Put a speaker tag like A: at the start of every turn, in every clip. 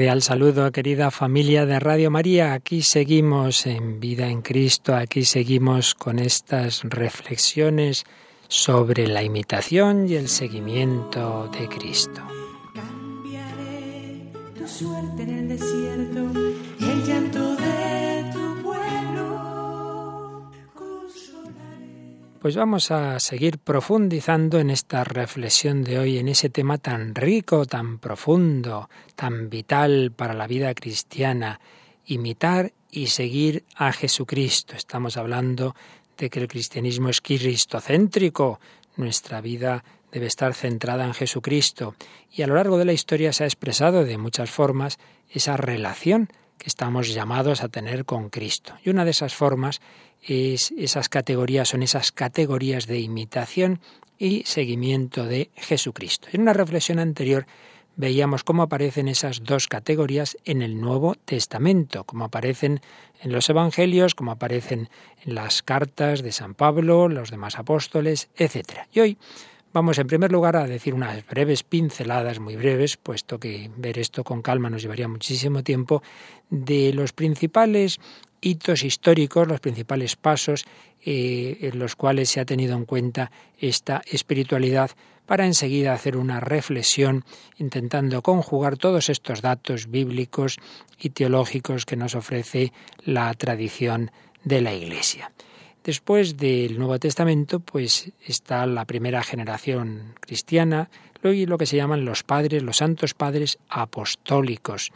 A: Cordial saludo, querida familia de Radio María. Aquí seguimos en Vida en Cristo, aquí seguimos con estas reflexiones sobre la imitación y el seguimiento de Cristo.
B: Cambiaré tu suerte en el desierto,
A: Pues vamos a seguir profundizando en esta reflexión de hoy, en ese tema tan rico, tan profundo, tan vital para la vida cristiana, imitar y seguir a Jesucristo. Estamos hablando de que el cristianismo es cristocéntrico, nuestra vida debe estar centrada en Jesucristo y a lo largo de la historia se ha expresado de muchas formas esa relación que estamos llamados a tener con Cristo. Y una de esas formas es esas categorías son esas categorías de imitación y seguimiento de Jesucristo. En una reflexión anterior veíamos cómo aparecen esas dos categorías en el Nuevo Testamento, cómo aparecen en los Evangelios, cómo aparecen en las cartas de San Pablo, los demás apóstoles, etc. Y hoy vamos en primer lugar a decir unas breves pinceladas, muy breves, puesto que ver esto con calma nos llevaría muchísimo tiempo, de los principales hitos históricos, los principales pasos eh, en los cuales se ha tenido en cuenta esta espiritualidad para enseguida hacer una reflexión intentando conjugar todos estos datos bíblicos y teológicos que nos ofrece la tradición de la Iglesia. Después del Nuevo Testamento, pues está la primera generación cristiana, lo que se llaman los padres, los santos padres apostólicos,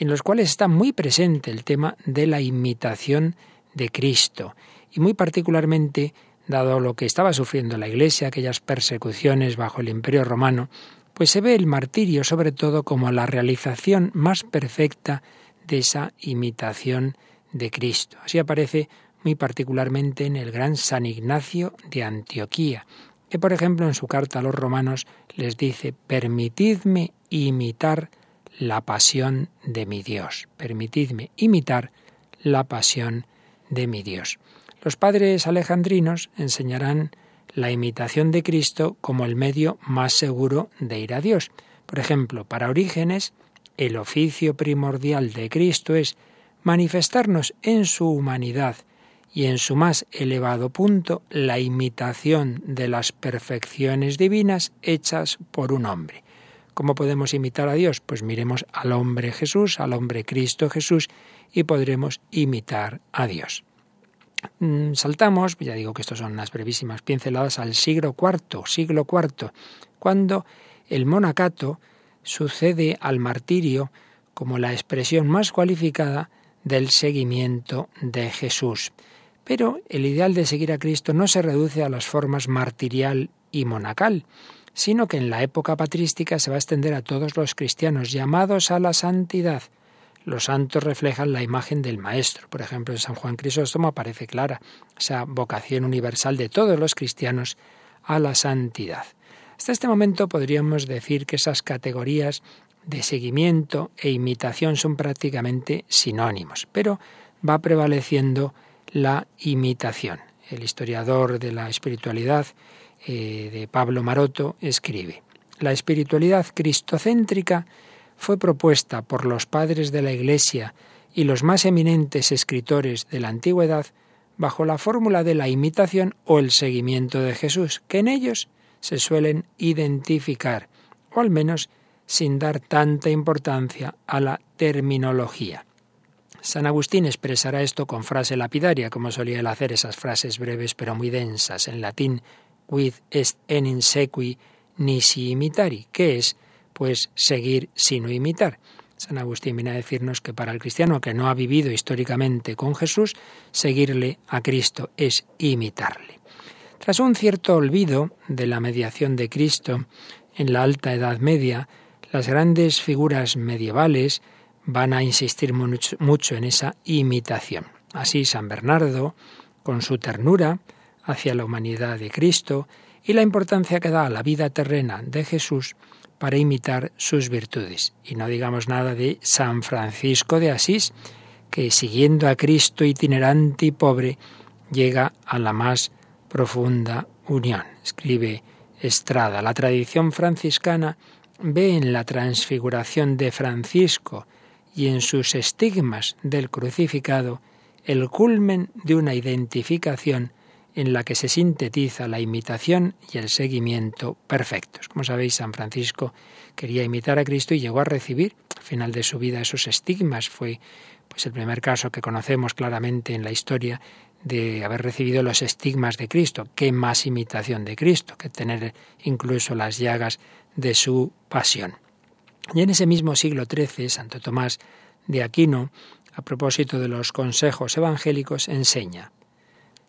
A: en los cuales está muy presente el tema de la imitación de Cristo y muy particularmente dado lo que estaba sufriendo la Iglesia, aquellas persecuciones bajo el Imperio romano, pues se ve el martirio sobre todo como la realización más perfecta de esa imitación de Cristo. Así aparece muy particularmente en el gran San Ignacio de Antioquía, que por ejemplo en su carta a los romanos les dice, permitidme imitar la pasión de mi Dios, permitidme imitar la pasión de mi Dios. Los padres alejandrinos enseñarán la imitación de Cristo como el medio más seguro de ir a Dios. Por ejemplo, para Orígenes, el oficio primordial de Cristo es manifestarnos en su humanidad y en su más elevado punto la imitación de las perfecciones divinas hechas por un hombre. ¿Cómo podemos imitar a Dios? Pues miremos al hombre Jesús, al hombre Cristo Jesús, y podremos imitar a Dios. Mm, saltamos, ya digo que estos son unas brevísimas pinceladas, al siglo IV, siglo IV, cuando el monacato sucede al martirio como la expresión más cualificada del seguimiento de Jesús. Pero el ideal de seguir a Cristo no se reduce a las formas martirial y monacal, sino que en la época patrística se va a extender a todos los cristianos llamados a la santidad. Los santos reflejan la imagen del Maestro. Por ejemplo, en San Juan Crisóstomo aparece clara esa vocación universal de todos los cristianos a la santidad. Hasta este momento podríamos decir que esas categorías de seguimiento e imitación son prácticamente sinónimos, pero va prevaleciendo la imitación. El historiador de la espiritualidad eh, de Pablo Maroto escribe, La espiritualidad cristocéntrica fue propuesta por los padres de la Iglesia y los más eminentes escritores de la antigüedad bajo la fórmula de la imitación o el seguimiento de Jesús, que en ellos se suelen identificar, o al menos sin dar tanta importancia a la terminología. San Agustín expresará esto con frase lapidaria, como solía él hacer esas frases breves pero muy densas en latín, quid est en insequi nisi imitari, que es pues seguir sino imitar. San Agustín viene a decirnos que para el cristiano que no ha vivido históricamente con Jesús, seguirle a Cristo es imitarle. Tras un cierto olvido de la mediación de Cristo en la alta Edad Media, las grandes figuras medievales van a insistir mucho, en esa imitación. Así San Bernardo, con su ternura hacia la humanidad de Cristo y la importancia que da a la vida terrena de Jesús, para imitar sus virtudes. Y no digamos nada de San Francisco de Asís, que siguiendo a Cristo itinerante y pobre, llega a la más profunda unión. Escribe Estrada, la tradición franciscana ve en la transfiguración de Francisco y en sus estigmas del crucificado el culmen de una identificación en la que se sintetiza la imitación y el seguimiento perfectos. Como sabéis, San Francisco quería imitar a Cristo y llegó a recibir al final de su vida esos estigmas. Fue pues el primer caso que conocemos claramente en la historia de haber recibido los estigmas de Cristo. Qué más imitación de Cristo que tener incluso las llagas de su pasión. Y en ese mismo siglo XIII, Santo Tomás de Aquino, a propósito de los consejos evangélicos, enseña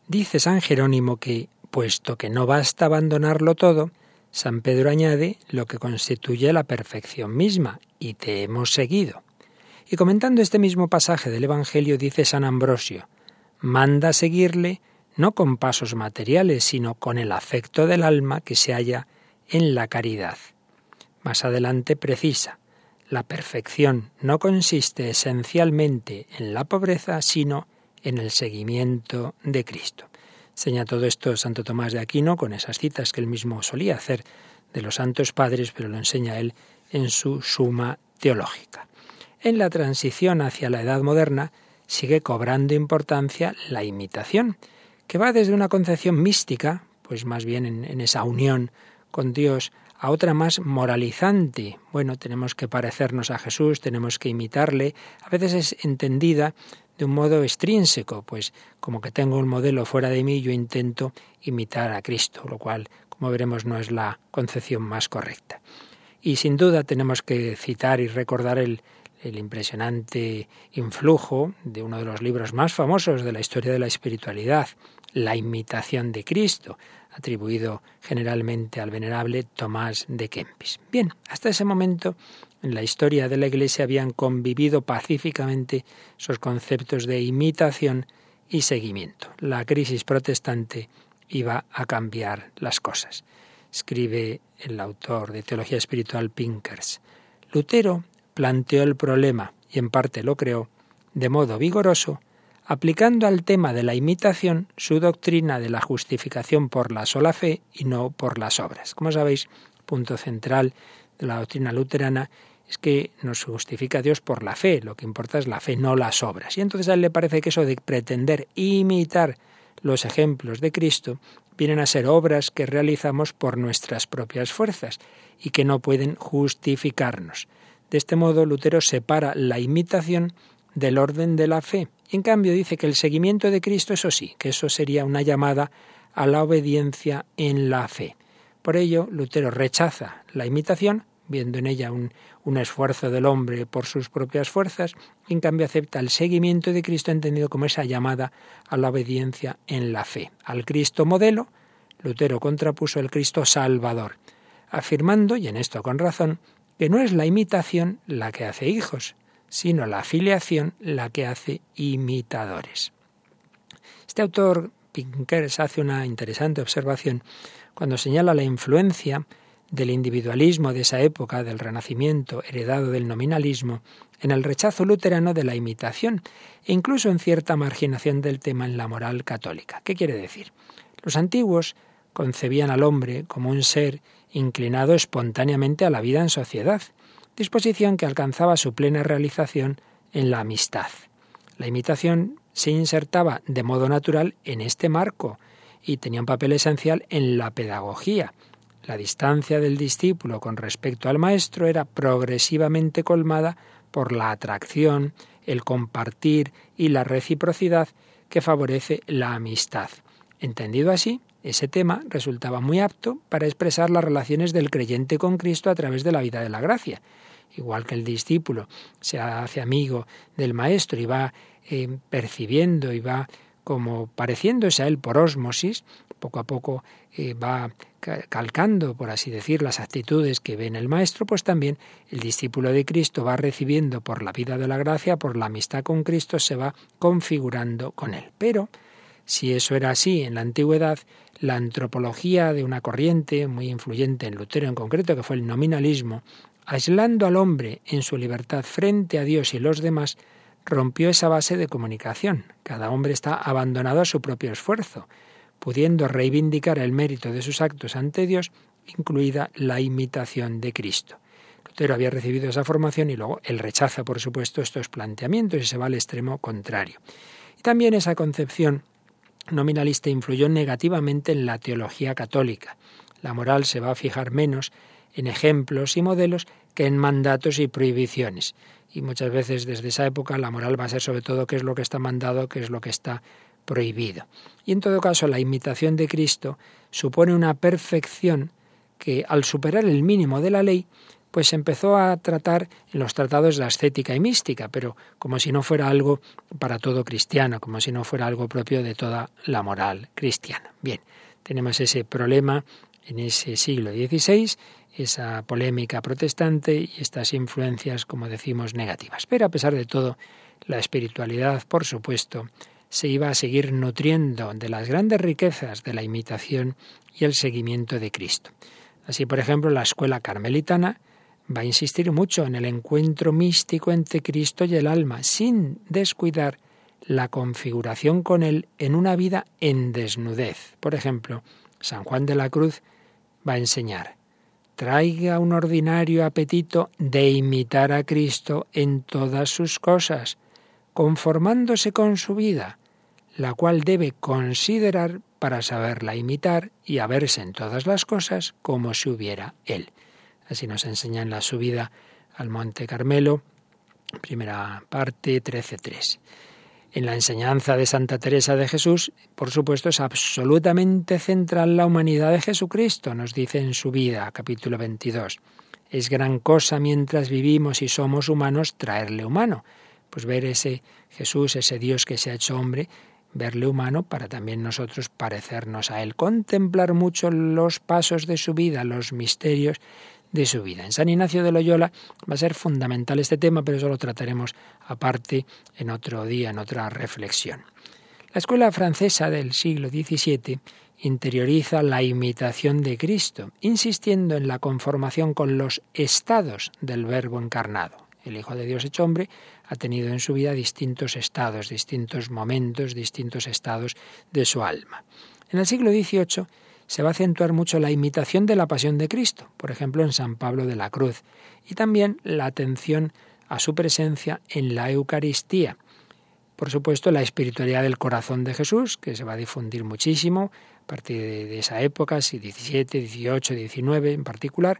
A: Dice San Jerónimo que, puesto que no basta abandonarlo todo, San Pedro añade lo que constituye la perfección misma, y te hemos seguido. Y comentando este mismo pasaje del Evangelio dice San Ambrosio, manda seguirle no con pasos materiales, sino con el afecto del alma que se halla en la caridad. Más adelante precisa, la perfección no consiste esencialmente en la pobreza, sino en el seguimiento de Cristo. Señala todo esto Santo Tomás de Aquino con esas citas que él mismo solía hacer de los santos padres, pero lo enseña él en su suma teológica. En la transición hacia la edad moderna sigue cobrando importancia la imitación, que va desde una concepción mística, pues más bien en, en esa unión con Dios, a otra más moralizante. Bueno, tenemos que parecernos a Jesús, tenemos que imitarle. A veces es entendida de un modo extrínseco, pues como que tengo un modelo fuera de mí, yo intento imitar a Cristo, lo cual, como veremos, no es la concepción más correcta. Y sin duda tenemos que citar y recordar el, el impresionante influjo de uno de los libros más famosos de la historia de la espiritualidad, La imitación de Cristo, atribuido generalmente al venerable Tomás de Kempis. Bien, hasta ese momento en la historia de la Iglesia habían convivido pacíficamente esos conceptos de imitación y seguimiento. La crisis protestante iba a cambiar las cosas. Escribe el autor de Teología Espiritual Pinkers. Lutero planteó el problema, y en parte lo creó, de modo vigoroso, aplicando al tema de la imitación su doctrina de la justificación por la sola fe y no por las obras. Como sabéis, punto central de la doctrina luterana es que nos justifica Dios por la fe, lo que importa es la fe, no las obras. Y entonces a él le parece que eso de pretender imitar los ejemplos de Cristo vienen a ser obras que realizamos por nuestras propias fuerzas y que no pueden justificarnos. De este modo, Lutero separa la imitación del orden de la fe. En cambio dice que el seguimiento de Cristo, eso sí, que eso sería una llamada a la obediencia en la fe. Por ello, Lutero rechaza la imitación, viendo en ella un, un esfuerzo del hombre por sus propias fuerzas, en cambio acepta el seguimiento de Cristo entendido como esa llamada a la obediencia en la fe. Al Cristo modelo, Lutero contrapuso el Cristo Salvador, afirmando, y en esto con razón, que no es la imitación la que hace hijos, sino la filiación la que hace imitadores. Este autor Pinkers hace una interesante observación cuando señala la influencia del individualismo de esa época, del Renacimiento, heredado del nominalismo, en el rechazo luterano de la imitación e incluso en cierta marginación del tema en la moral católica. ¿Qué quiere decir? Los antiguos concebían al hombre como un ser inclinado espontáneamente a la vida en sociedad, disposición que alcanzaba su plena realización en la amistad. La imitación se insertaba de modo natural en este marco y tenía un papel esencial en la pedagogía, la distancia del discípulo con respecto al maestro era progresivamente colmada por la atracción, el compartir y la reciprocidad que favorece la amistad. Entendido así, ese tema resultaba muy apto para expresar las relaciones del creyente con Cristo a través de la vida de la gracia. igual que el discípulo se hace amigo del maestro y va eh, percibiendo y va como pareciéndose a él por ósmosis, poco a poco eh, va calcando, por así decir, las actitudes que ve en el Maestro, pues también el discípulo de Cristo va recibiendo por la vida de la gracia, por la amistad con Cristo, se va configurando con él. Pero, si eso era así en la antigüedad, la antropología de una corriente muy influyente en Lutero en concreto, que fue el nominalismo, aislando al hombre en su libertad frente a Dios y los demás, rompió esa base de comunicación. Cada hombre está abandonado a su propio esfuerzo, pudiendo reivindicar el mérito de sus actos ante Dios, incluida la imitación de Cristo. Lutero había recibido esa formación y luego él rechaza, por supuesto, estos planteamientos y se va al extremo contrario. Y también esa concepción nominalista influyó negativamente en la teología católica. La moral se va a fijar menos en ejemplos y modelos que en mandatos y prohibiciones y muchas veces desde esa época la moral va a ser sobre todo qué es lo que está mandado, qué es lo que está prohibido. Y en todo caso la imitación de Cristo supone una perfección que al superar el mínimo de la ley, pues se empezó a tratar en los tratados de la estética y mística, pero como si no fuera algo para todo cristiano, como si no fuera algo propio de toda la moral cristiana. Bien, tenemos ese problema en ese siglo XVI esa polémica protestante y estas influencias, como decimos, negativas. Pero a pesar de todo, la espiritualidad, por supuesto, se iba a seguir nutriendo de las grandes riquezas de la imitación y el seguimiento de Cristo. Así, por ejemplo, la escuela carmelitana va a insistir mucho en el encuentro místico entre Cristo y el alma, sin descuidar la configuración con Él en una vida en desnudez. Por ejemplo, San Juan de la Cruz va a enseñar, traiga un ordinario apetito de imitar a Cristo en todas sus cosas, conformándose con su vida, la cual debe considerar para saberla imitar y a verse en todas las cosas como si hubiera Él. Así nos enseña en la subida al Monte Carmelo, primera parte 13.3. En la enseñanza de Santa Teresa de Jesús, por supuesto, es absolutamente central la humanidad de Jesucristo, nos dice en su vida, capítulo 22. Es gran cosa mientras vivimos y somos humanos traerle humano. Pues ver ese Jesús, ese Dios que se ha hecho hombre, verle humano para también nosotros parecernos a Él, contemplar mucho los pasos de su vida, los misterios de su vida. En San Ignacio de Loyola va a ser fundamental este tema, pero eso lo trataremos aparte en otro día, en otra reflexión. La escuela francesa del siglo XVII interioriza la imitación de Cristo, insistiendo en la conformación con los estados del Verbo encarnado. El Hijo de Dios hecho hombre ha tenido en su vida distintos estados, distintos momentos, distintos estados de su alma. En el siglo XVIII se va a acentuar mucho la imitación de la pasión de Cristo, por ejemplo en San Pablo de la Cruz, y también la atención a su presencia en la Eucaristía. Por supuesto, la espiritualidad del corazón de Jesús, que se va a difundir muchísimo a partir de, esa época, si 17, 18, 19 en particular,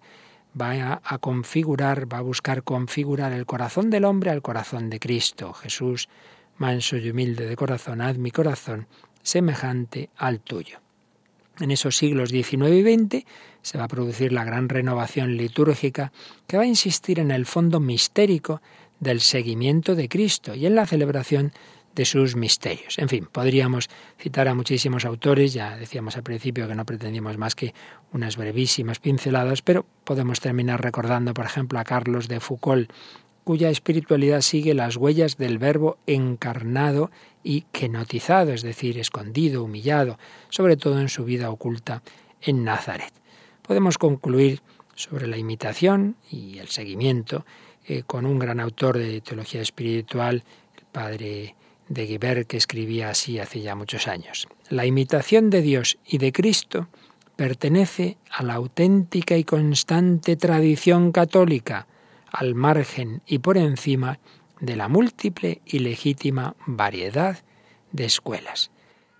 A: va a, configurar, va a buscar configurar el corazón del hombre al corazón de Cristo. Jesús, manso y humilde de corazón, haz mi corazón semejante al tuyo. En esos siglos XIX y XX se va a producir la gran renovación litúrgica que va a insistir en el fondo mistérico del seguimiento de Cristo y en la celebración de sus misterios. En fin, podríamos citar a muchísimos autores, ya decíamos al principio que no pretendíamos más que unas brevísimas pinceladas, pero podemos terminar recordando, por ejemplo, a Carlos de Foucault, cuya espiritualidad sigue las huellas del verbo encarnado y kenotizado, es decir, escondido, humillado, sobre todo en su vida oculta en Nazaret. Podemos concluir sobre la imitación y el seguimiento eh, con un gran autor de teología espiritual, el padre de Guibert, que escribía así hace ya muchos años. La imitación de Dios y de Cristo pertenece a la auténtica y constante tradición católica, al margen y por encima de la múltiple y legítima variedad de escuelas,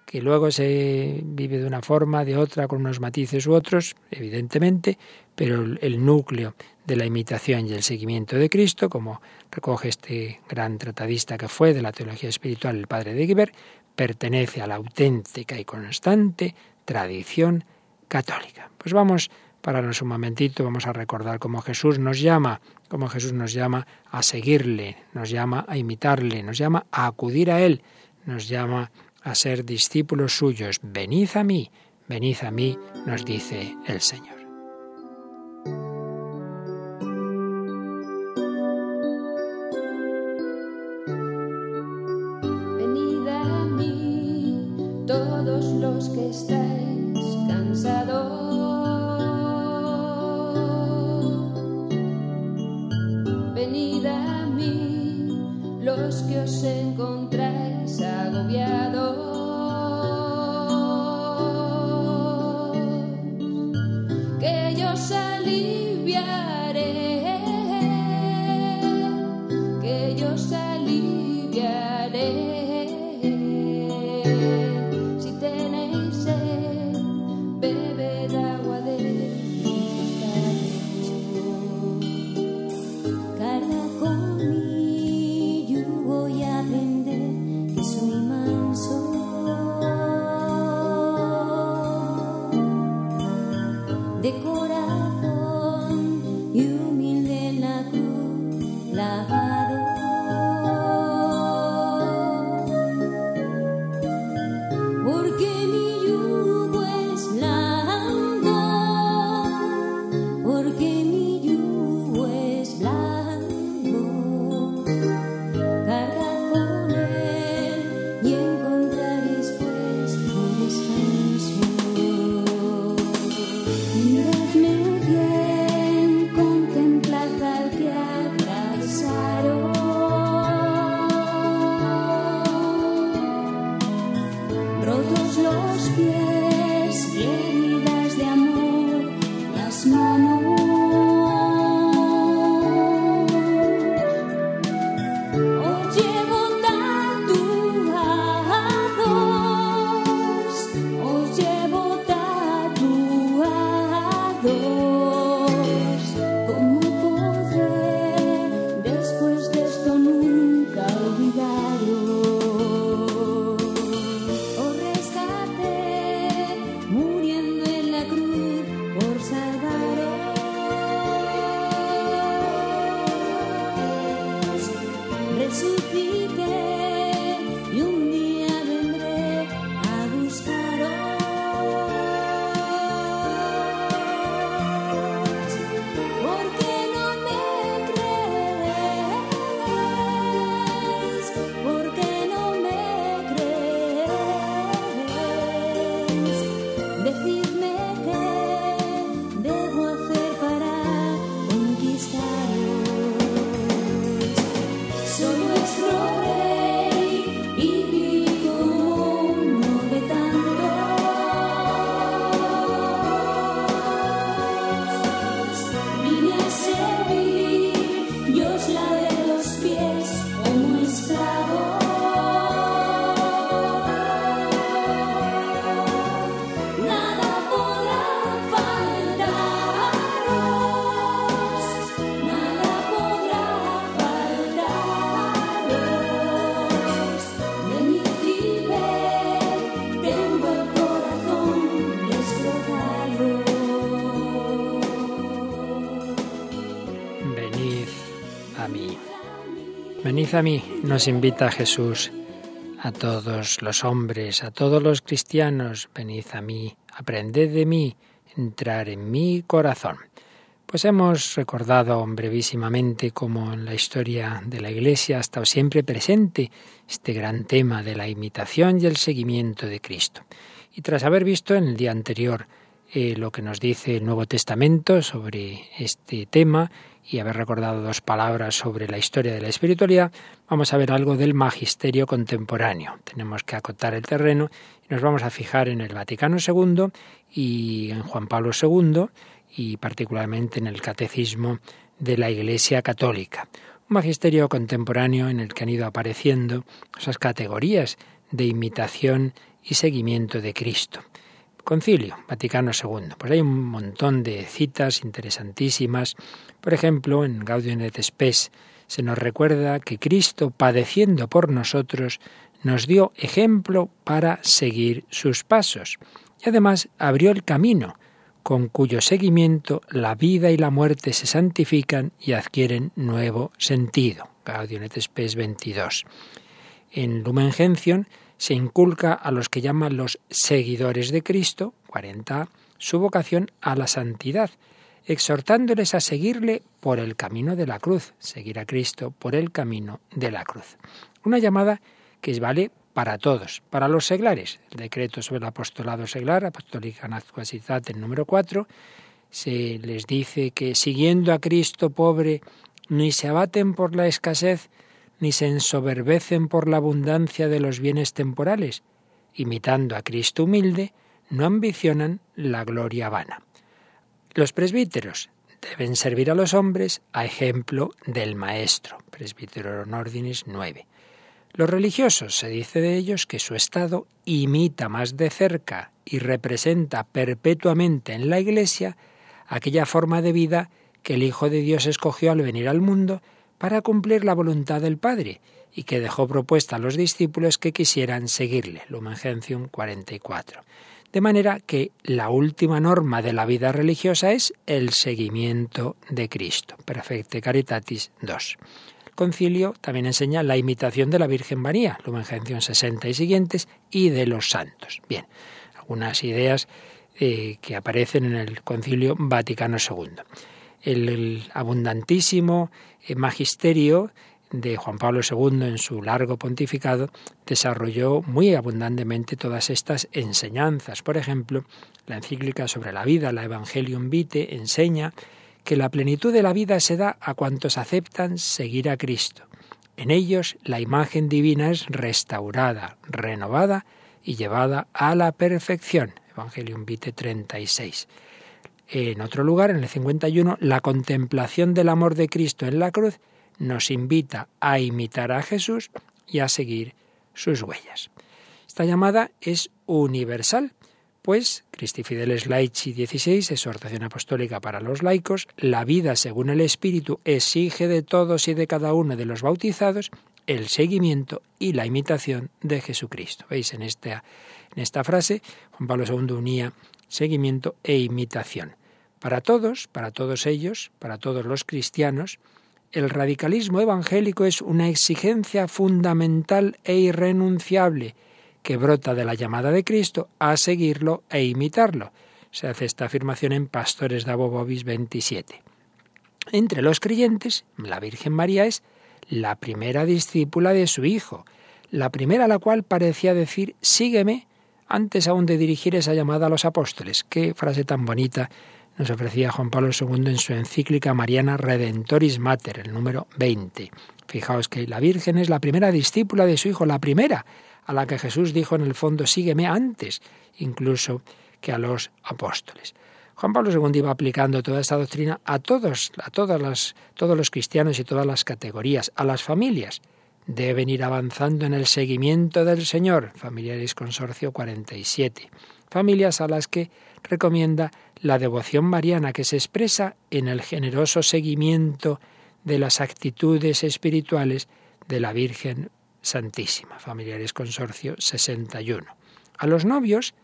A: que luego se vive de una forma, de otra, con unos matices u otros, evidentemente, pero el núcleo de la imitación y el seguimiento de Cristo, como recoge este gran tratadista que fue de la teología espiritual, el padre de Guibert, pertenece a la auténtica y constante tradición católica. Pues vamos pararnos un momentito, vamos a recordar cómo Jesús nos llama, cómo Jesús nos llama a seguirle, nos llama a imitarle, nos llama a acudir a Él, nos llama a ser discípulos suyos. Venid a mí, venid a mí, nos dice el Señor.
C: Los que os encontráis agobiados.
A: Venid a mí, nos invita Jesús a todos los hombres, a todos los cristianos. Venid a mí, aprended de mí, entrar en mi corazón. Pues hemos recordado brevísimamente cómo en la historia de la Iglesia ha estado siempre presente este gran tema de la imitación y el seguimiento de Cristo. Y tras haber visto en el día anterior eh, lo que nos dice el Nuevo Testamento sobre este tema y haber recordado dos palabras sobre la historia de la espiritualidad, vamos a ver algo del magisterio contemporáneo. Tenemos que acotar el terreno y nos vamos a fijar en el Vaticano II y en Juan Pablo II y particularmente en el Catecismo de la Iglesia Católica. Un magisterio contemporáneo en el que han ido apareciendo esas categorías de imitación y seguimiento de Cristo. Concilio Vaticano II. Pues hay un montón de citas interesantísimas. Por ejemplo, en Gaudium et Spes se nos recuerda que Cristo, padeciendo por nosotros, nos dio ejemplo para seguir sus pasos. Y además abrió el camino, con cuyo seguimiento la vida y la muerte se santifican y adquieren nuevo sentido. Gaudium et Spes 22. En Lumen Gentium se inculca a los que llaman los seguidores de Cristo, 40, su vocación a la santidad, exhortándoles a seguirle por el camino de la cruz, seguir a Cristo por el camino de la cruz. Una llamada que vale para todos, para los seglares. El decreto sobre el apostolado seglar, Apostólica el número 4, se les dice que siguiendo a Cristo pobre, ni se abaten por la escasez, ni se ensoberbecen por la abundancia de los bienes temporales, imitando a Cristo humilde, no ambicionan la gloria vana. Los presbíteros deben servir a los hombres a ejemplo del Maestro. Presbítero Ordinis 9. Los religiosos se dice de ellos que su estado imita más de cerca y representa perpetuamente en la Iglesia aquella forma de vida que el Hijo de Dios escogió al venir al mundo para cumplir la voluntad del Padre y que dejó propuesta a los discípulos que quisieran seguirle. Lumen Gentium 44. De manera que la última norma de la vida religiosa es el seguimiento de Cristo. Perfecte Caritatis 2. El concilio también enseña la imitación de la Virgen María, Lumen Gentium 60 y siguientes, y de los santos. Bien, algunas ideas eh, que aparecen en el concilio Vaticano II. El, abundantísimo eh, magisterio de Juan Pablo II en su largo pontificado desarrolló muy abundantemente todas estas enseñanzas. Por ejemplo, la encíclica sobre la vida, la Evangelium Vitae, enseña que la plenitud de la vida se da a cuantos aceptan seguir a Cristo. En ellos la imagen divina es restaurada, renovada y llevada a la perfección. Evangelium Vitae 36. En otro lugar, en el 51, la contemplación del amor de Cristo en la cruz nos invita a imitar a Jesús y a seguir sus huellas. Esta llamada es universal, pues Christi Fideles Laici 16, exhortación apostólica para los laicos, la vida según el Espíritu exige de todos y de cada uno de los bautizados el seguimiento y la imitación de Jesucristo. ¿Veis? En esta, en esta frase, Juan Pablo II unía seguimiento e imitación. Para todos, para todos ellos, para todos los cristianos, el radicalismo evangélico es una exigencia fundamental e irrenunciable que brota de la llamada de Cristo a seguirlo e imitarlo. Se hace esta afirmación en Pastores de Abobobis 27. Entre los creyentes, la Virgen María es la primera discípula de su Hijo, la primera a la cual parecía decir, sígueme, antes aún de dirigir esa llamada a los apóstoles. Qué frase tan bonita nos ofrecía Juan Pablo II en su encíclica Mariana Redentoris Mater, el número 20. Fijaos que la Virgen es la primera discípula de su Hijo, la primera a la que Jesús dijo en el fondo, sígueme antes, incluso que a los apóstoles. Juan Pablo II iba aplicando toda esta doctrina a todos, a todas las, todos los cristianos y todas las categorías, a las familias. Deben ir avanzando en el seguimiento del Señor, Familiares Consorcio 47. Familias a las que recomienda la devoción mariana que se expresa en el generoso seguimiento de las actitudes espirituales de la Virgen Santísima. Familiares Consorcio 61. A los novios,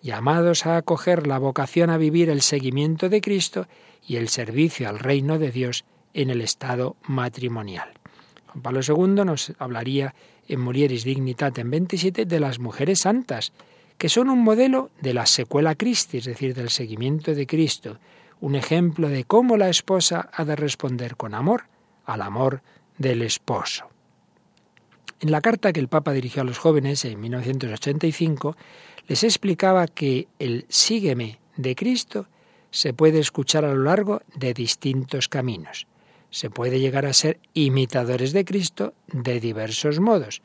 A: llamados a acoger la vocación a vivir el seguimiento de Cristo y el servicio al reino de Dios en el estado matrimonial. Juan Pablo II nos hablaría en Mulieris Dignitatem 27 de las mujeres santas, que son un modelo de la secuela Christi, es decir, del seguimiento de Cristo, un ejemplo de cómo la esposa ha de responder con amor al amor del esposo. En la carta que el Papa dirigió a los jóvenes en 1985, les explicaba que el sígueme de Cristo se puede escuchar a lo largo de distintos caminos. Se puede llegar a ser imitadores de Cristo de diversos modos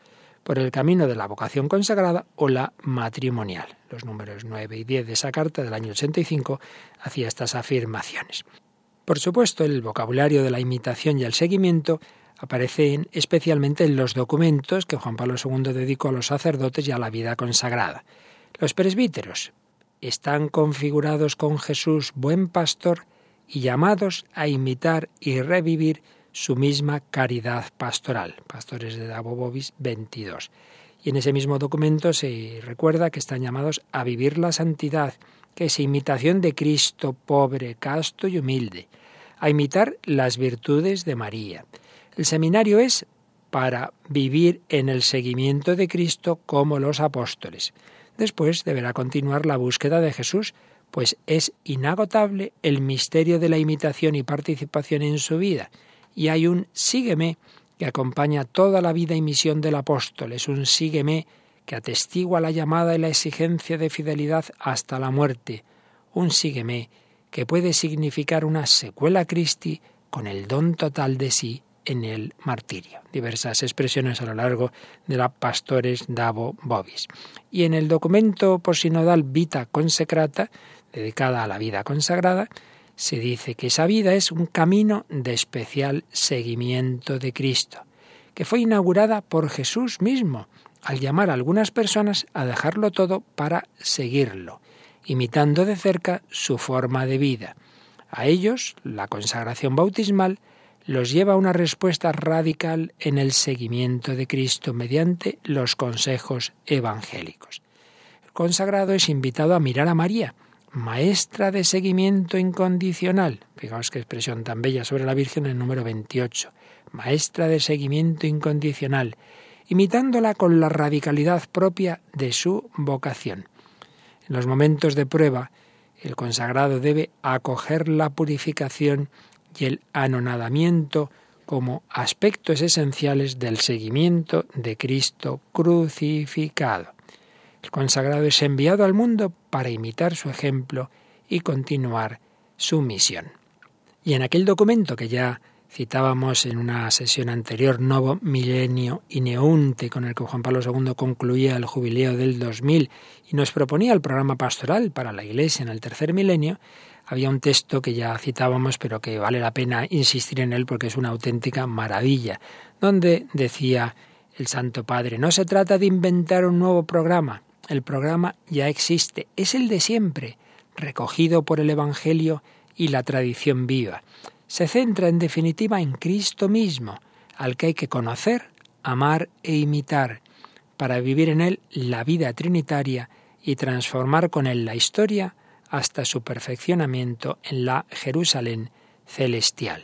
A: por el camino de la vocación consagrada o la matrimonial. Los números 9 y 10 de esa carta del año 85 hacía estas afirmaciones. Por supuesto, el vocabulario de la imitación y el seguimiento aparece especialmente en los documentos que Juan Pablo II dedicó a los sacerdotes y a la vida consagrada. Los presbíteros están configurados con Jesús, buen pastor, y llamados a imitar y revivir su misma caridad pastoral. Pastores de Dabobobis 22. Y en ese mismo documento se recuerda que están llamados a vivir la santidad, que es imitación de Cristo pobre, casto y humilde, a imitar las virtudes de María. El seminario es para vivir en el seguimiento de Cristo como los apóstoles. Después deberá continuar la búsqueda de Jesús, pues es inagotable el misterio de la imitación y participación en su vida, y hay un sígueme que acompaña toda la vida y misión del apóstol, es un sígueme que atestigua la llamada y la exigencia de fidelidad hasta la muerte, un sígueme que puede significar una secuela Christi con el don total de sí en el martirio. Diversas expresiones a lo largo de la Pastores Davo Bobis. Y en el documento posinodal Vita Consecrata, dedicada a la vida consagrada, se dice que esa vida es un camino de especial seguimiento de Cristo, que fue inaugurada por Jesús mismo, al llamar a algunas personas a dejarlo todo para seguirlo, imitando de cerca su forma de vida. A ellos, la consagración bautismal los lleva a una respuesta radical en el seguimiento de Cristo mediante los consejos evangélicos. El consagrado es invitado a mirar a María, maestra de seguimiento incondicional. Fijaos qué expresión tan bella sobre la Virgen en el número 28. Maestra de seguimiento incondicional, imitándola con la radicalidad propia de su vocación. En los momentos de prueba, el consagrado debe acoger la purificación y el anonadamiento como aspectos esenciales del seguimiento de Cristo crucificado. El consagrado es enviado al mundo para imitar su ejemplo y continuar su misión. Y en aquel documento que ya citábamos en una sesión anterior, Novo Milenio Ineunte, con el que Juan Pablo II concluía el jubileo del 2000 y nos proponía el programa pastoral para la Iglesia en el tercer milenio, había un texto que ya citábamos, pero que vale la pena insistir en él porque es una auténtica maravilla, donde decía el Santo Padre, no se trata de inventar un nuevo programa, el programa ya existe, es el de siempre, recogido por el Evangelio y la tradición viva. Se centra en definitiva en Cristo mismo, al que hay que conocer, amar e imitar, para vivir en él la vida trinitaria y transformar con él la historia hasta su perfeccionamiento en la Jerusalén celestial.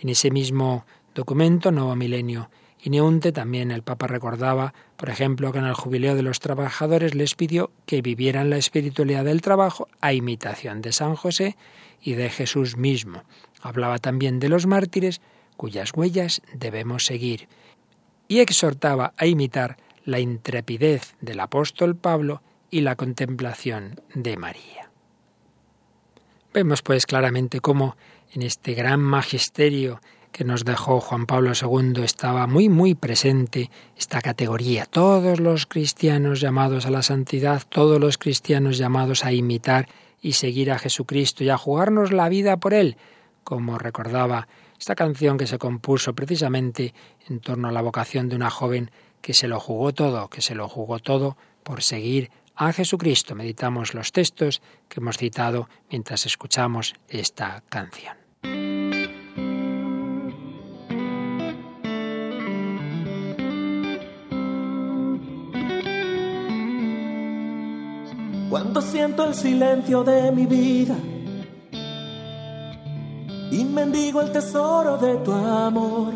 A: En ese mismo documento, Nuevo Milenio y Neunte, también el Papa recordaba, por ejemplo, que en el jubileo de los trabajadores les pidió que vivieran la espiritualidad del trabajo a imitación de San José y de Jesús mismo. Hablaba también de los mártires cuyas huellas debemos seguir y exhortaba a imitar la intrepidez del apóstol Pablo y la contemplación de María. Vemos pues claramente cómo en este gran magisterio que nos dejó Juan Pablo II estaba muy muy presente esta categoría. Todos los cristianos llamados a la santidad, todos los cristianos llamados a imitar y seguir a Jesucristo y a jugarnos la vida por Él, como recordaba esta canción que se compuso precisamente en torno a la vocación de una joven que se lo jugó todo, que se lo jugó todo por seguir a Jesucristo. Meditamos los textos que hemos citado mientras escuchamos esta canción.
D: Cuando siento el silencio de mi vida y mendigo el tesoro de tu amor,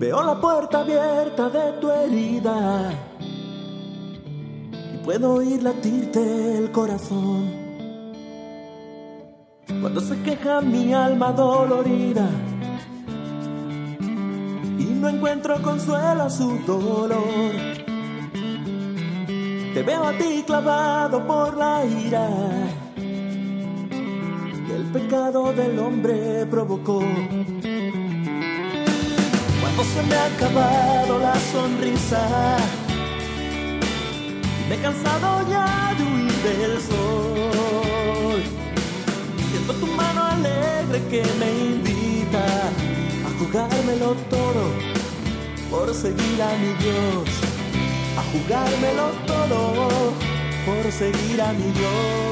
D: veo la puerta abierta de tu herida puedo oír latirte el corazón. Cuando se queja mi alma dolorida y no encuentro consuelo a su dolor. Te veo a ti clavado por la ira que el pecado del hombre provocó. Cuando se me ha acabado la sonrisa me he cansado ya de huir del sol. Siento tu mano alegre que me invita a jugármelo todo por seguir a mi Dios. A jugármelo por seguir a mi Dios.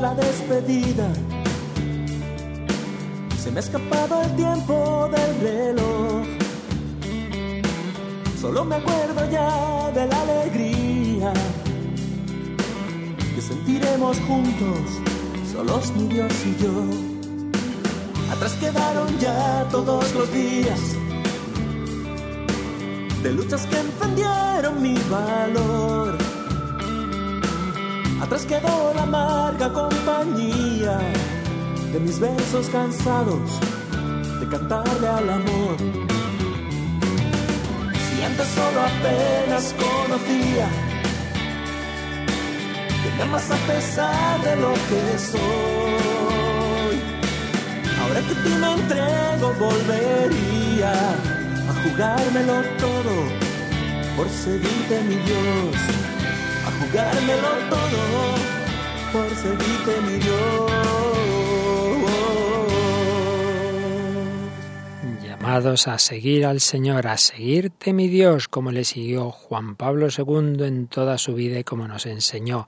D: la despedida. Se me ha escapado el tiempo del reloj. Solo me acuerdo ya de la alegría que sentiremos juntos, solos mi Dios y yo. Atrás quedaron ya todos los días de luchas que encendieron mi valor. Atrás quedó la amarga compañía de mis versos cansados de cantarle al amor. Si antes solo apenas conocía amas a pesar de lo que soy. Ahora que tú me entrego volvería a jugármelo todo por seguirte mi Dios, a jugármelo todo por seguirte mi Dios.
A: Llamados a seguir al Señor, a seguirte mi Dios, como le siguió Juan Pablo II en toda su vida y como nos enseñó.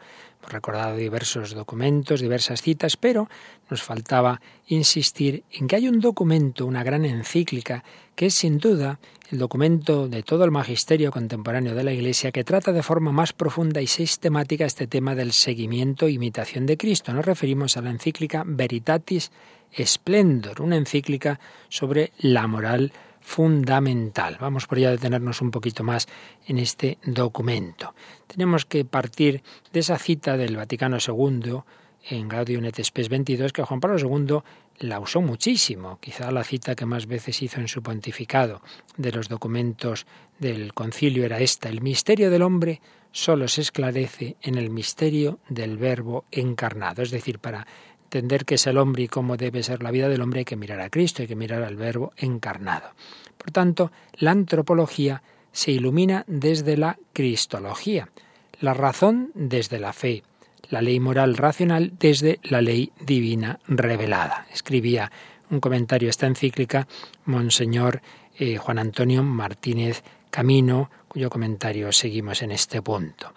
A: Recordado diversos documentos, diversas citas, pero nos faltaba insistir en que hay un documento, una gran encíclica, que es sin duda el documento de todo el magisterio contemporáneo de la Iglesia que trata de forma más profunda y sistemática este tema del seguimiento e imitación de Cristo. Nos referimos a la encíclica Veritatis Splendor, una encíclica sobre la moral fundamental. Vamos por ello a detenernos un poquito más en este documento. Tenemos que partir de esa cita del Vaticano II en Gaudium et Spes 22 que Juan Pablo II la usó muchísimo, quizá la cita que más veces hizo en su pontificado de los documentos del concilio era esta, el misterio del hombre solo se esclarece en el misterio del verbo encarnado, es decir, para entender qué es el hombre y cómo debe ser la vida del hombre hay que mirar a Cristo, hay que mirar al verbo encarnado. Por tanto, la antropología se ilumina desde la cristología, la razón desde la fe, la ley moral racional desde la ley divina revelada. Escribía un comentario esta encíclica Monseñor eh, Juan Antonio Martínez Camino, cuyo comentario seguimos en este punto.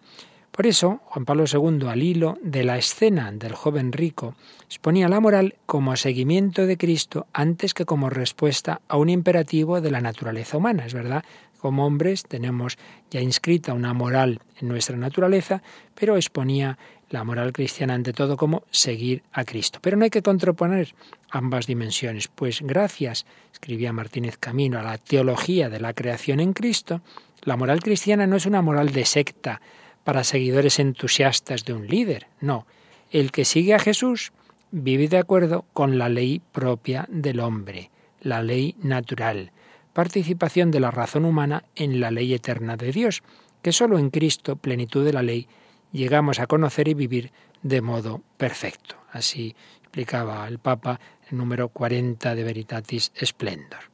A: Por eso, Juan Pablo II, al hilo de la escena del joven rico, exponía la moral como seguimiento de Cristo antes que como respuesta a un imperativo de la naturaleza humana. Es verdad, como hombres tenemos ya inscrita una moral en nuestra naturaleza, pero exponía la moral cristiana ante todo como seguir a Cristo. Pero no hay que contraponer ambas dimensiones, pues gracias, escribía Martínez Camino, a la teología de la creación en Cristo, la moral cristiana no es una moral de secta para seguidores entusiastas de un líder, no. El que sigue a Jesús vive de acuerdo con la ley propia del hombre, la ley natural, participación de la razón humana en la ley eterna de Dios, que sólo en Cristo, plenitud de la ley, llegamos a conocer y vivir de modo perfecto. Así explicaba el Papa el número 40 de Veritatis Splendor.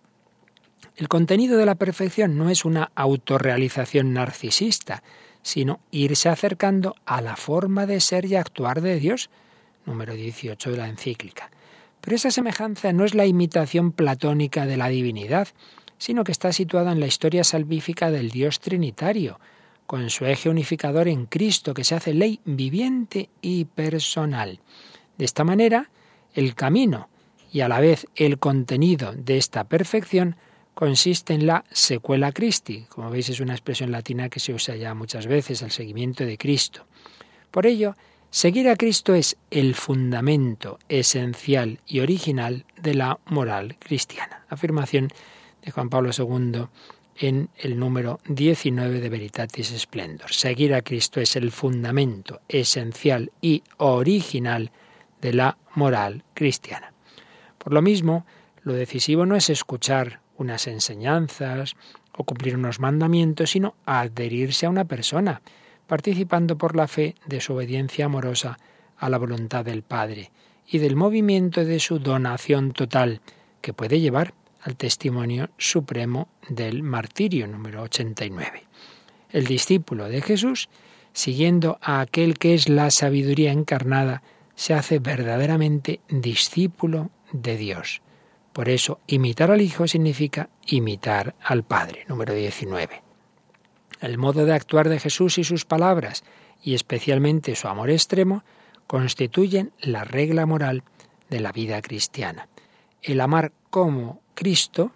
A: El contenido de la perfección no es una autorrealización narcisista, sino irse acercando a la forma de ser y actuar de Dios, número 18 de la encíclica. Pero esa semejanza no es la imitación platónica de la divinidad, sino que está situada en la historia salvífica del Dios Trinitario, con su eje unificador en Cristo, que se hace ley viviente y personal. De esta manera, el camino y a la vez el contenido de esta perfección consiste en la secuela Christi. Como veis es una expresión latina que se usa ya muchas veces, el seguimiento de Cristo. Por ello, seguir a Cristo es el fundamento esencial y original de la moral cristiana. Afirmación Juan Pablo II en el número 19 de Veritatis Splendor. Seguir a Cristo es el fundamento esencial y original de la moral cristiana. Por lo mismo, lo decisivo no es escuchar unas enseñanzas o cumplir unos mandamientos, sino adherirse a una persona, participando por la fe de su obediencia amorosa a la voluntad del Padre y del movimiento de su donación total, que puede llevar al testimonio supremo del martirio número 89. El discípulo de Jesús, siguiendo a aquel que es la sabiduría encarnada, se hace verdaderamente discípulo de Dios. Por eso, imitar al Hijo significa imitar al Padre. Número 19. El modo de actuar de Jesús y sus palabras, y especialmente su amor extremo, constituyen la regla moral de la vida cristiana. El amar como Cristo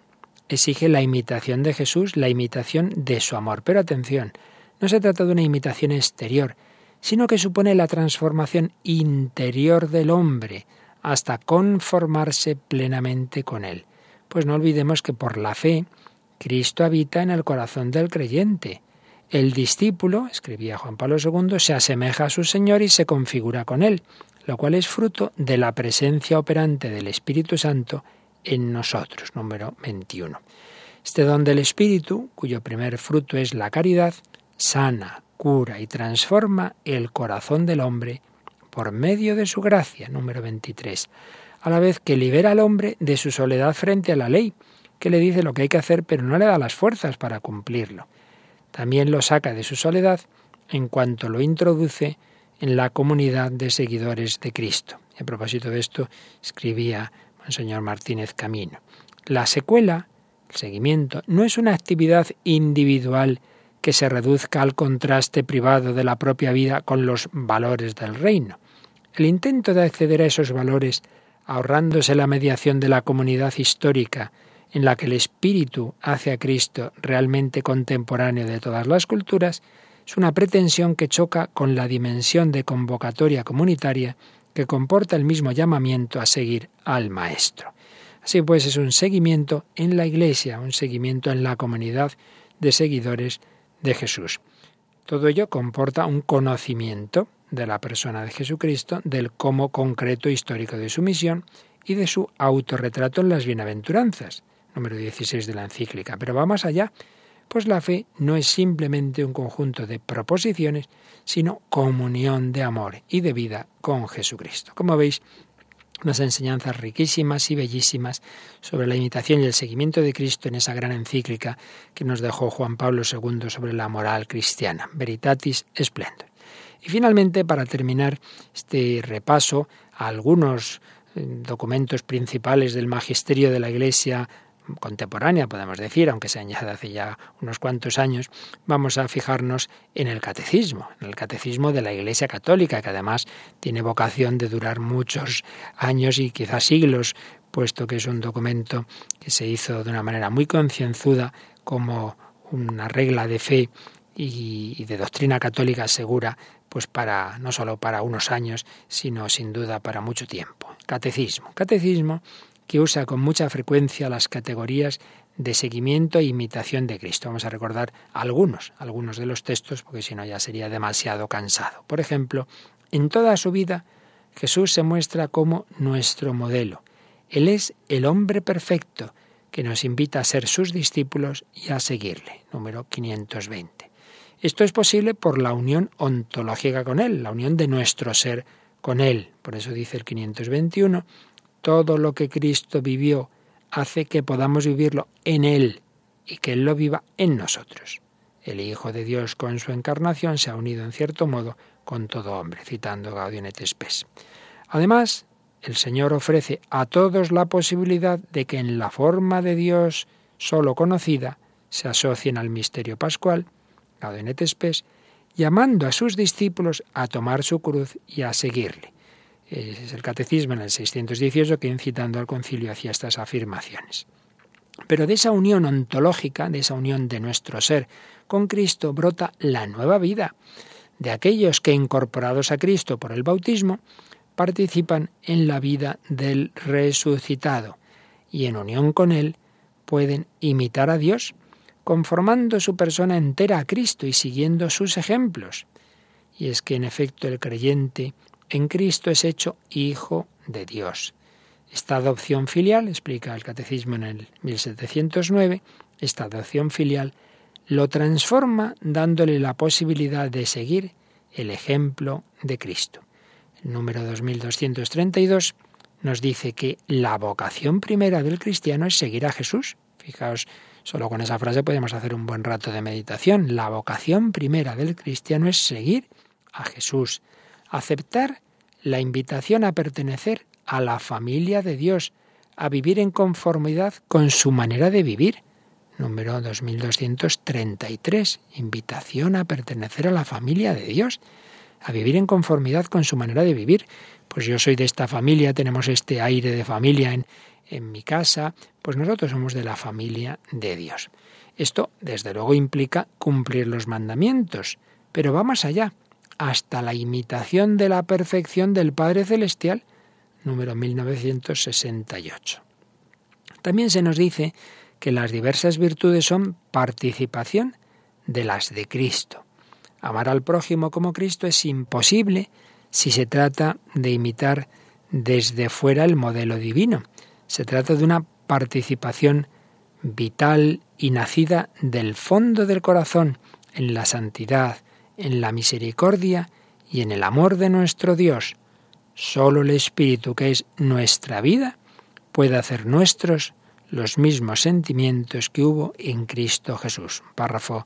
A: exige la imitación de Jesús, la imitación de su amor. Pero atención, no se trata de una imitación exterior, sino que supone la transformación interior del hombre hasta conformarse plenamente con él. Pues no olvidemos que por la fe Cristo habita en el corazón del creyente. El discípulo, escribía Juan Pablo II, se asemeja a su Señor y se configura con él, lo cual es fruto de la presencia operante del Espíritu Santo en nosotros. Número 21. Este don del Espíritu, cuyo primer fruto es la caridad, sana, cura y transforma el corazón del hombre por medio de su gracia. Número 23. A la vez que libera al hombre de su soledad frente a la ley, que le dice lo que hay que hacer pero no le da las fuerzas para cumplirlo. También lo saca de su soledad en cuanto lo introduce en la comunidad de seguidores de Cristo. a propósito de esto, escribía Monseñor Martínez Camino. La secuela, el seguimiento, no es una actividad individual que se reduzca al contraste privado de la propia vida con los valores del reino. El intento de acceder a esos valores, ahorrándose la mediación de la comunidad histórica, en la que el espíritu hace a Cristo realmente contemporáneo de todas las culturas, es una pretensión que choca con la dimensión de convocatoria comunitaria que comporta el mismo llamamiento a seguir al Maestro. Así pues, es un seguimiento en la Iglesia, un seguimiento en la comunidad de seguidores de Jesús. Todo ello comporta un conocimiento de la persona de Jesucristo, del cómo concreto histórico de su misión y de su autorretrato en las bienaventuranzas, número 16 de la encíclica. Pero va más allá, pues la fe no es simplemente un conjunto de proposiciones, sino comunión de amor y de vida con Jesucristo. Como veis, unas enseñanzas riquísimas y bellísimas sobre la imitación y el seguimiento de Cristo en esa gran encíclica que nos dejó Juan Pablo II sobre la moral cristiana, Veritatis Splendor. Y finalmente, para terminar este repaso algunos eh, documentos principales del magisterio de la Iglesia contemporánea, podemos decir, aunque se añade hace ya unos cuantos años, vamos a fijarnos en el catecismo, en el catecismo de la Iglesia Católica, que además tiene vocación de durar muchos años y quizás siglos, puesto que es un documento que se hizo de una manera muy concienzuda como una regla de fe y, de doctrina católica segura, pues para no solo para unos años, sino sin duda para mucho tiempo. Catecismo. Catecismo que usa con mucha frecuencia las categorías de seguimiento e imitación de Cristo. Vamos a recordar algunos, algunos de los textos, porque si no ya sería demasiado cansado. Por ejemplo, en toda su vida Jesús se muestra como nuestro modelo. Él es el hombre perfecto que nos invita a ser sus discípulos y a seguirle. Número 520. Esto es posible por la unión ontológica con Él, la unión de nuestro ser con Él. Por eso dice el 521, todo lo que Cristo vivió hace que podamos vivirlo en Él y que Él lo viva en nosotros. El Hijo de Dios con su encarnación se ha unido en cierto modo con todo hombre, citando Gaudium et Spes. Además, el Señor ofrece a todos la posibilidad de que en la forma de Dios solo conocida se asocien al misterio pascual, Gaudium et Spes, llamando a sus discípulos a tomar su cruz y a seguirle es el Catecismo en el 618 que incitando al concilio hacia estas afirmaciones. Pero de esa unión ontológica, de esa unión de nuestro ser con Cristo, brota la nueva vida de aquellos que, incorporados a Cristo por el bautismo, participan en la vida del resucitado y en unión con Él pueden imitar a Dios, conformando su persona entera a Cristo y siguiendo sus ejemplos. Y es que en efecto el creyente en Cristo es hecho hijo de Dios. Esta adopción filial, explica el Catecismo en el 1709, esta adopción filial lo transforma dándole la posibilidad de seguir el ejemplo de Cristo. El número 2232 nos dice que la vocación primera del cristiano es seguir a Jesús. Fijaos, solo con esa frase podemos hacer un buen rato de meditación. La vocación primera del cristiano es seguir a Jesús aceptar la invitación a pertenecer a la familia de Dios, a vivir en conformidad con su manera de vivir. Número 2233, invitación a pertenecer a la familia de Dios. a vivir en conformidad con su manera de vivir. Pues yo soy de esta familia, tenemos este aire de familia en, en mi casa, pues nosotros somos de la familia de Dios. Esto, desde luego, implica cumplir los mandamientos, pero va más allá, hasta la imitación de la perfección del Padre Celestial, número 1968. También se nos dice que las diversas virtudes son participación de las de Cristo. Amar al prójimo como Cristo es imposible si se trata de imitar desde fuera el modelo divino. Se trata de una participación vital y nacida del fondo del corazón en la santidad, en la misericordia y en el amor de nuestro Dios. Solo el Espíritu, que es nuestra vida, puede hacer nuestros los mismos sentimientos que hubo en Cristo Jesús. Párrafo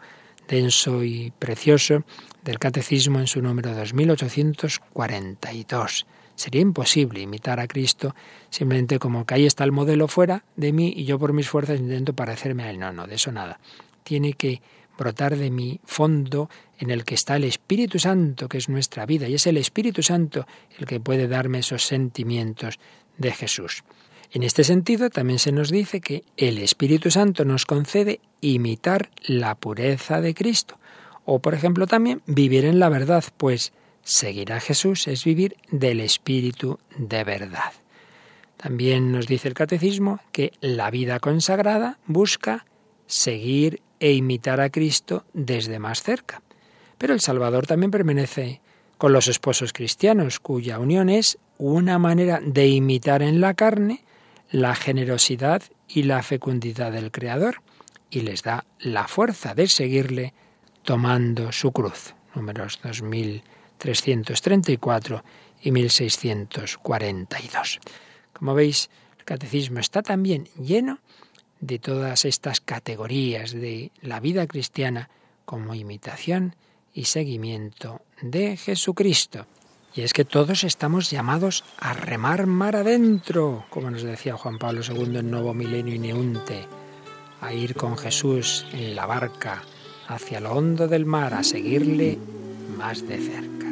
A: denso y precioso del Catecismo en su número 2842. Sería imposible imitar a Cristo simplemente como que ahí está el modelo fuera de mí y yo por mis fuerzas intento parecerme a él. No, no, de eso nada. Tiene que brotar de mi fondo en el que está el Espíritu Santo, que es nuestra vida, y es el Espíritu Santo el que puede darme esos sentimientos de Jesús. En este sentido, también se nos dice que el Espíritu Santo nos concede imitar la pureza de Cristo, o por ejemplo también vivir en la verdad, pues seguir a Jesús es vivir del Espíritu de verdad. También nos dice el Catecismo que la vida consagrada busca seguir e imitar a Cristo desde más cerca. Pero el Salvador también permanece con los esposos cristianos, cuya unión es una manera de imitar en la carne la generosidad y la fecundidad del Creador, y les da la fuerza de seguirle tomando su cruz. Números 2334 y 1642. Como veis, el catecismo está también lleno de todas estas categorías de la vida cristiana como imitación y seguimiento de Jesucristo. Y es que todos estamos llamados a remar mar adentro, como nos decía Juan Pablo II en Nuevo Milenio y Neunte, a ir con Jesús en la barca hacia lo hondo del mar, a seguirle más de cerca.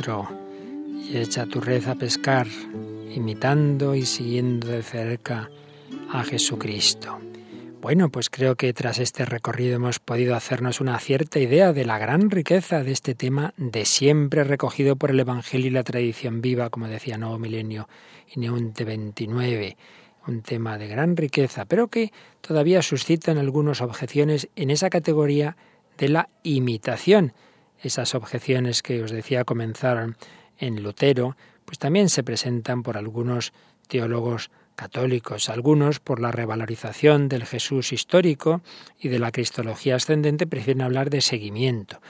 A: Y echa tu red a pescar, imitando y siguiendo de cerca a Jesucristo. Bueno, pues creo que tras este recorrido hemos podido hacernos una cierta idea de la gran riqueza de este tema de siempre recogido por el Evangelio y la tradición viva, como decía Nuevo Milenio y Neunte 29 un tema de gran riqueza, pero que todavía suscitan algunas objeciones en esa categoría de la imitación esas objeciones que os decía comenzaron en Lutero, pues también se presentan por algunos teólogos católicos, algunos por la revalorización del Jesús histórico y de la cristología ascendente prefieren hablar de seguimiento.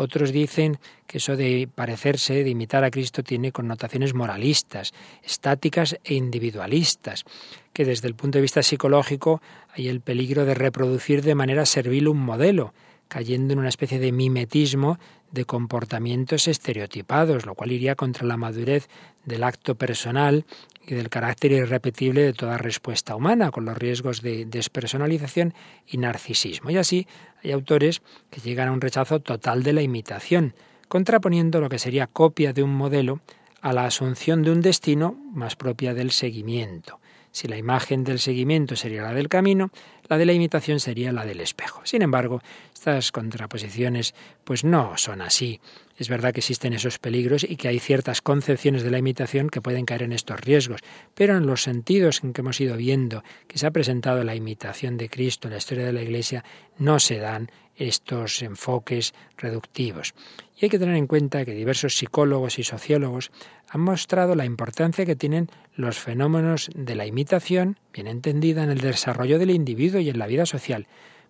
A: Otros dicen que eso de parecerse, de imitar a Cristo, tiene connotaciones moralistas, estáticas e individualistas, que desde el punto de vista psicológico hay el peligro de reproducir de manera servil un modelo, cayendo en una especie de mimetismo de comportamientos estereotipados, lo cual iría contra la madurez del acto personal y del carácter irrepetible de toda respuesta humana, con los riesgos de despersonalización y narcisismo. Y así hay autores que llegan a un rechazo total de la imitación, contraponiendo lo que sería copia de un modelo a la asunción de un destino más propia del seguimiento. Si la imagen del seguimiento sería la del camino, la de la imitación sería la del espejo. Sin embargo, estas contraposiciones pues no son así. Es verdad que existen esos peligros y que hay ciertas concepciones de la imitación que pueden caer en estos riesgos, pero en los sentidos en que hemos ido viendo que se ha presentado la imitación de Cristo en la historia de la Iglesia, no se dan estos enfoques reductivos. Y hay que tener en cuenta que diversos psicólogos y sociólogos han mostrado la importancia que tienen los fenómenos de la imitación, bien entendida, en el desarrollo del individuo y en la vida social.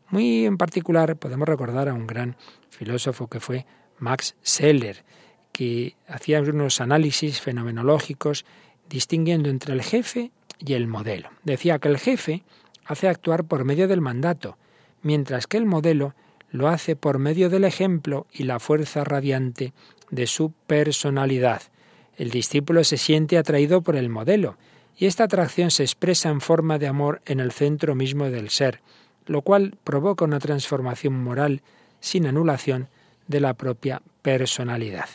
A: Muy en particular podemos recordar a un gran filósofo que fue Max Seller, que hacía unos análisis fenomenológicos distinguiendo entre el jefe y el modelo. Decía que el jefe hace actuar por medio del mandato, mientras que el modelo lo hace por medio del ejemplo y la fuerza radiante de su personalidad. El discípulo se siente atraído por el modelo, y esta atracción se expresa en forma de amor en el centro mismo del ser, lo cual provoca una transformación moral sin anulación de la propia personalidad.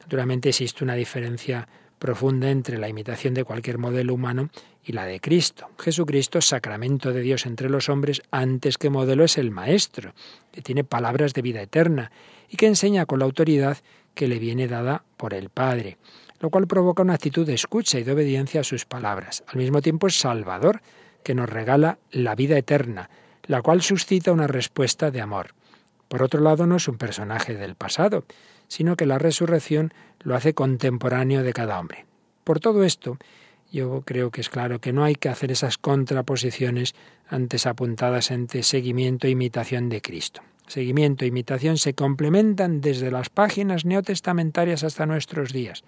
A: Naturalmente existe una diferencia profunda entre la imitación de cualquier modelo humano y la de Cristo. Jesucristo, sacramento de Dios entre los hombres, antes que modelo es el Maestro, que tiene palabras de vida eterna y que enseña con la autoridad que le viene dada por el Padre, lo cual provoca una actitud de escucha y de obediencia a sus palabras. Al mismo tiempo es Salvador, que nos regala la vida eterna, la cual suscita una respuesta de amor. Por otro lado, no es un personaje del pasado, sino que la resurrección lo hace contemporáneo de cada hombre. Por todo esto, yo creo que es claro que no hay que hacer esas contraposiciones antes apuntadas entre seguimiento e imitación de Cristo. Seguimiento e imitación se complementan desde las páginas neotestamentarias hasta nuestros días.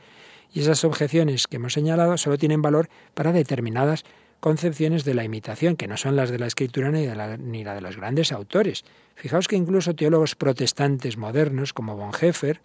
A: Y esas objeciones que hemos señalado solo tienen valor para determinadas concepciones de la imitación, que no son las de la escritura ni, la, ni de los grandes autores. Fijaos que incluso teólogos protestantes modernos como Bonhoeffer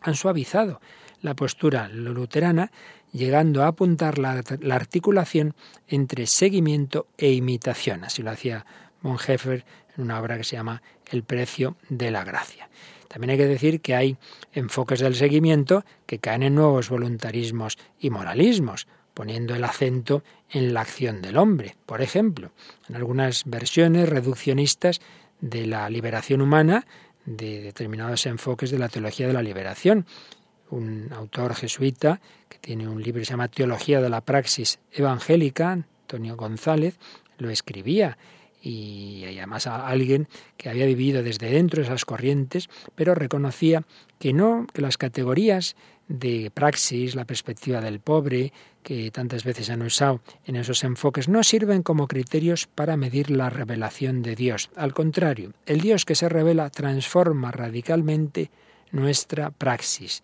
A: han suavizado la postura luterana, llegando a apuntar la, la, articulación entre seguimiento e imitación. Así lo hacía Bonhoeffer en una obra que se llama El precio de la gracia. También hay que decir que hay enfoques del seguimiento que caen en nuevos voluntarismos y moralismos poniendo el acento en la acción del hombre. Por ejemplo, en algunas versiones reduccionistas de la liberación humana, de determinados enfoques de la teología de la liberación. Un autor jesuita que tiene un libro que se llama Teología de la Praxis Evangélica, Antonio González, lo escribía y además alguien que había vivido desde dentro de esas corrientes, pero reconocía que no, que las categorías de praxis, la perspectiva del pobre, que tantas veces han usado en esos enfoques, no sirven como criterios para medir la revelación de Dios. Al contrario, el Dios que se revela transforma radicalmente nuestra praxis,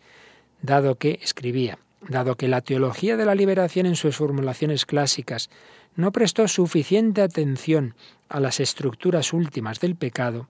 A: dado que, escribía, dado que la teología de la liberación en sus formulaciones clásicas no prestó suficiente atención a las estructuras últimas del pecado,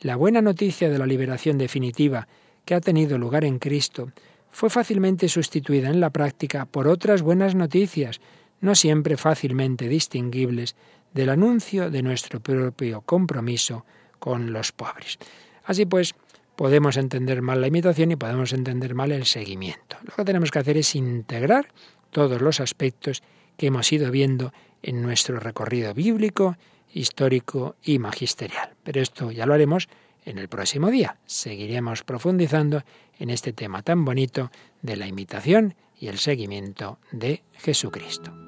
A: la buena noticia de la liberación definitiva que ha tenido lugar en Cristo fue fácilmente sustituida en la práctica por otras buenas noticias, no siempre fácilmente distinguibles, del anuncio de nuestro propio compromiso con los pobres. Así pues, podemos entender mal la imitación y podemos entender mal el seguimiento. Lo que tenemos que hacer es integrar todos los aspectos que hemos ido viendo en nuestro recorrido bíblico, histórico y magisterial. Pero esto ya lo haremos en el próximo día. Seguiremos profundizando en este tema tan bonito de la imitación y el seguimiento de Jesucristo.